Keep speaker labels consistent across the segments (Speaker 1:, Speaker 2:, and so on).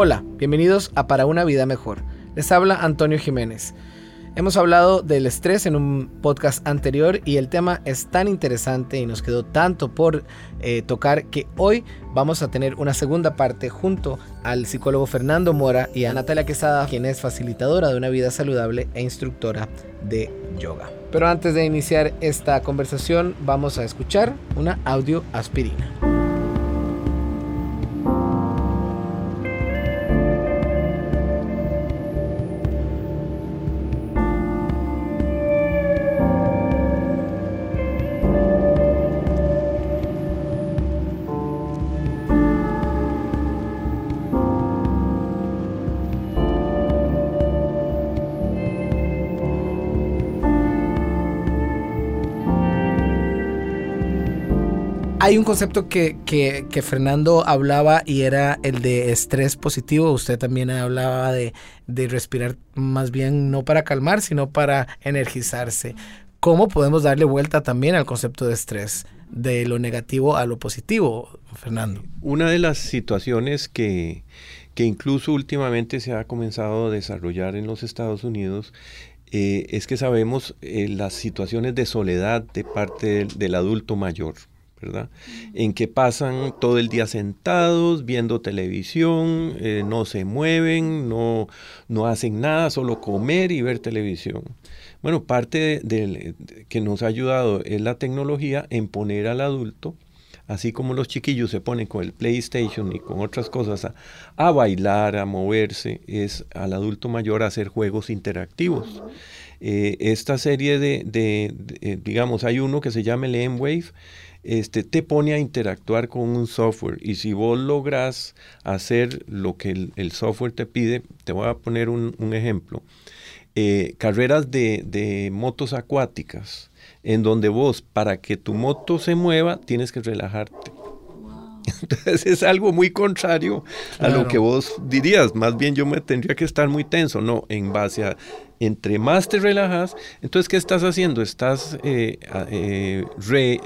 Speaker 1: Hola, bienvenidos a Para una vida mejor. Les habla Antonio Jiménez. Hemos hablado del estrés en un podcast anterior y el tema es tan interesante y nos quedó tanto por eh, tocar que hoy vamos a tener una segunda parte junto al psicólogo Fernando Mora y a Natalia Quesada, quien es facilitadora de una vida saludable e instructora de yoga. Pero antes de iniciar esta conversación vamos a escuchar una audio aspirina. Hay un concepto que, que, Fernando hablaba y era el de estrés positivo. Usted también hablaba de, de, respirar más bien no para calmar, sino para energizarse. ¿Cómo podemos darle vuelta también al concepto de estrés, de lo negativo a lo positivo, Fernando?
Speaker 2: Una de las situaciones que, que incluso últimamente se ha comenzado a desarrollar en los Estados Unidos eh, es que sabemos eh, las situaciones de soledad de parte del adulto mayor. ¿Verdad? En que pasan todo el día sentados, viendo televisión, eh, no se mueven, no, no hacen nada, solo comer y ver televisión. Bueno, parte de, que nos ha ayudado es la tecnología en poner al adulto, así como los chiquillos se ponen con el PlayStation y con otras cosas a, bailar, a moverse, es al adulto mayor a hacer juegos interactivos. Eh, esta serie de, de, digamos, hay uno que se llama el M-Wave, este, te pone a interactuar con un software. Y si vos logras hacer lo que el, software te pide, te voy a poner un, ejemplo. Eh, carreras de, motos acuáticas, en donde vos, para que tu moto se mueva, tienes que relajarte. Entonces es algo muy contrario a lo que vos dirías. Más bien yo me tendría que estar muy tenso. No, en base a, entre más te relajas, entonces ¿qué estás haciendo? Estás eh, eh, re,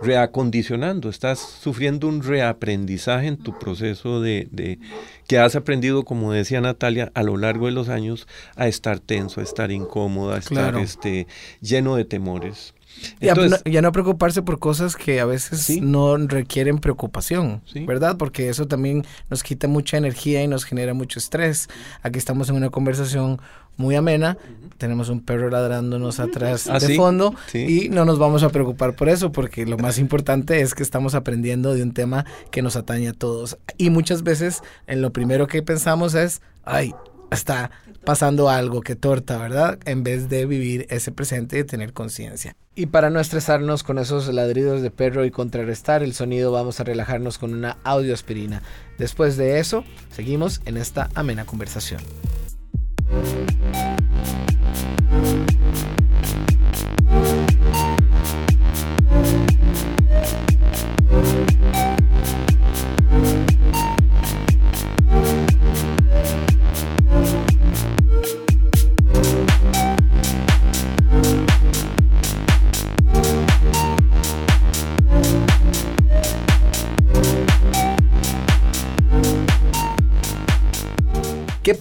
Speaker 2: reacondicionando, estás sufriendo un reaprendizaje en tu proceso de, que has aprendido, como decía Natalia, a lo largo de los años a estar tenso, a estar incómodo, a estar este, lleno de temores.
Speaker 1: Entonces, ya, no, preocuparse por cosas que a veces no requieren preocupación, ¿verdad? Porque eso también nos quita mucha energía y nos genera mucho estrés. Aquí estamos en una conversación muy amena, tenemos un perro ladrándonos atrás ¿Ah, de fondo y no nos vamos a preocupar por eso porque lo más importante es que estamos aprendiendo de un tema que nos atañe a todos. Y muchas veces en lo primero que pensamos es, ay, está pasando algo, que torta, ¿verdad? En vez de vivir ese presente y tener conciencia. Y para no estresarnos con esos ladridos de perro y contrarrestar el sonido, vamos a relajarnos con una audioaspirina. Después de eso, seguimos en esta amena conversación.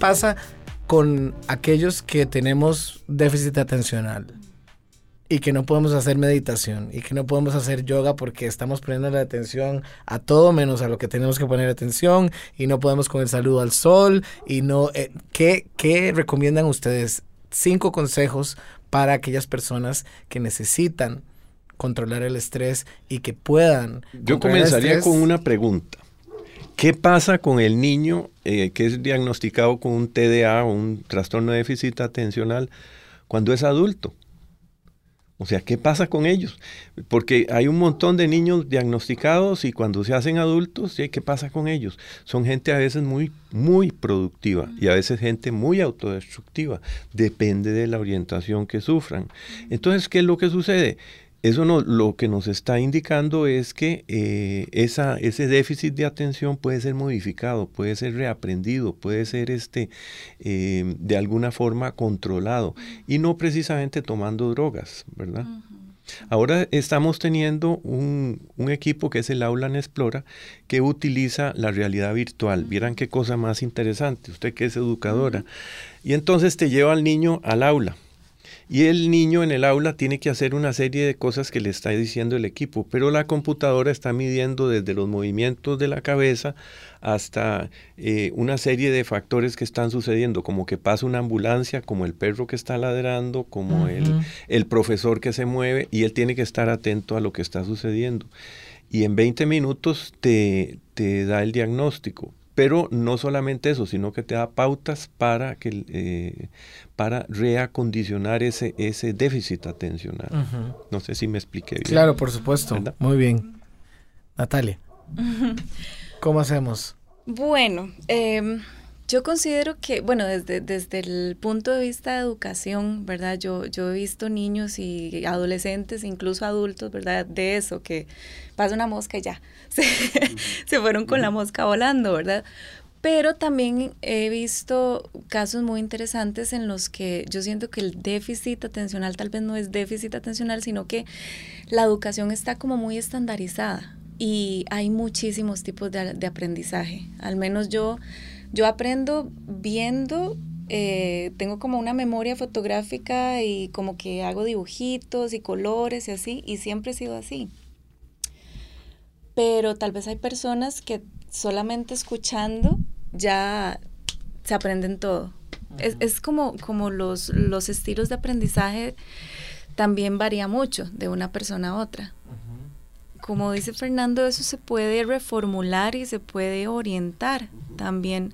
Speaker 1: Pasa con aquellos que tenemos déficit atencional y que no podemos hacer meditación y que no podemos hacer yoga porque estamos poniendo la atención a todo menos a lo que tenemos que poner atención y no podemos con el saludo al sol y no eh, ¿qué, ¿qué recomiendan ustedes? Cinco consejos para aquellas personas que necesitan controlar el estrés y que puedan.
Speaker 2: Yo comenzaría con una pregunta. ¿Qué pasa con el niño eh, que es diagnosticado con un TDA o un trastorno de déficit atencional cuando es adulto? O sea, ¿qué pasa con ellos? Porque hay un montón de niños diagnosticados y cuando se hacen adultos, ¿qué pasa con ellos? Son gente a veces muy, muy productiva y a veces gente muy autodestructiva. Depende de la orientación que sufran. Entonces, ¿qué es lo que sucede? Eso no, lo que nos está indicando es que eh, esa, ese déficit de atención puede ser modificado, puede ser reaprendido, puede ser este, eh, de alguna forma controlado y no precisamente tomando drogas, ¿verdad? Ahora estamos teniendo un, equipo que es el Aula en Explora que utiliza la realidad virtual. Vieran qué cosa más interesante, usted que es educadora. Y entonces te lleva al niño al aula y el niño en el aula tiene que hacer una serie de cosas que le está diciendo el equipo, pero la computadora está midiendo desde los movimientos de la cabeza hasta eh, una serie de factores que están sucediendo, como que pasa una ambulancia, como el perro que está ladrando, como el, el profesor que se mueve, y él tiene que estar atento a lo que está sucediendo. Y en 20 minutos te, te da el diagnóstico pero no solamente eso, sino que te da pautas para, que, eh, para reacondicionar ese, ese déficit atencional. No sé si me expliqué bien.
Speaker 1: Claro, por supuesto. Muy bien. Natalia, ¿cómo hacemos?
Speaker 3: Bueno, eh, yo considero que, bueno, desde, desde el punto de vista de educación, ¿verdad? Yo, yo he visto niños y adolescentes, incluso adultos, ¿verdad? De eso, que pasa una mosca y ya, se, fueron con la mosca volando, ¿verdad? Pero también he visto casos muy interesantes en los que yo siento que el déficit atencional tal vez no es déficit atencional, sino que la educación está como muy estandarizada y hay muchísimos tipos de, de aprendizaje. Al menos yo yo aprendo viendo, eh, tengo como una memoria fotográfica y como que hago dibujitos y colores y así, y siempre he sido así. Pero tal vez hay personas que solamente escuchando ya se aprenden todo. es, como, como los, los estilos de aprendizaje también varía mucho de una persona a otra. Como dice Fernando, eso se puede reformular y se puede orientar también,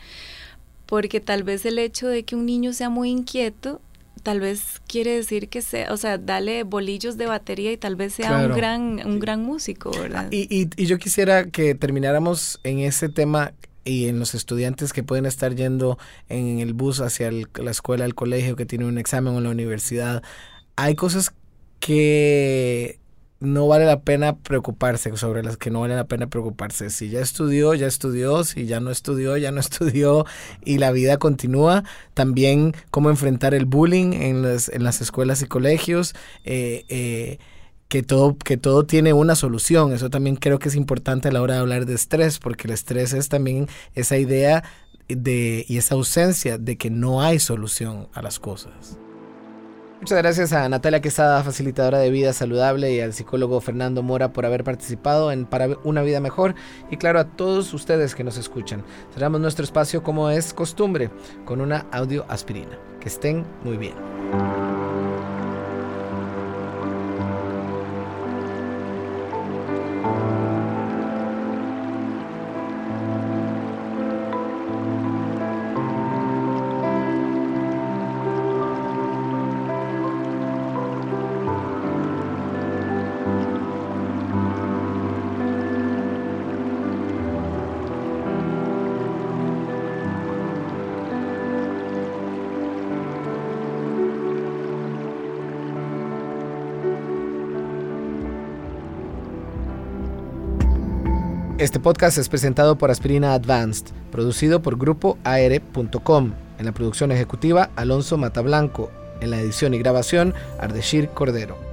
Speaker 3: porque tal vez el hecho de que un niño sea muy inquieto, tal vez quiere decir que sea, o sea, dale bolillos de batería y tal vez sea un gran, un gran músico, ¿verdad?
Speaker 1: Y, y, y, yo quisiera que termináramos en ese tema y en los estudiantes que pueden estar yendo en el bus hacia la escuela, el colegio, que tienen un examen o en la universidad. Hay cosas que no vale la pena preocuparse, sobre las que no vale la pena preocuparse. Si ya estudió, ya estudió, si ya no estudió, ya no estudió y la vida continúa. También cómo enfrentar el bullying en las, en las escuelas y colegios. Eh, eh, que todo, que todo tiene una solución. Eso también creo que es importante a la hora de hablar de estrés, porque el estrés es también esa idea de, y esa ausencia de que no hay solución a las cosas. Muchas gracias a Natalia Quesada, facilitadora de vida saludable, y al psicólogo Fernando Mora por haber participado en Para una vida mejor. Y claro, a todos ustedes que nos escuchan. Cerramos nuestro espacio como es costumbre, con una audio aspirina. Que estén muy bien. Este podcast es presentado por Aspirina Advanced, producido por Grupo AR.com. En la producción ejecutiva, Alonso Matablanco. En la edición y grabación, Ardeshir Cordero.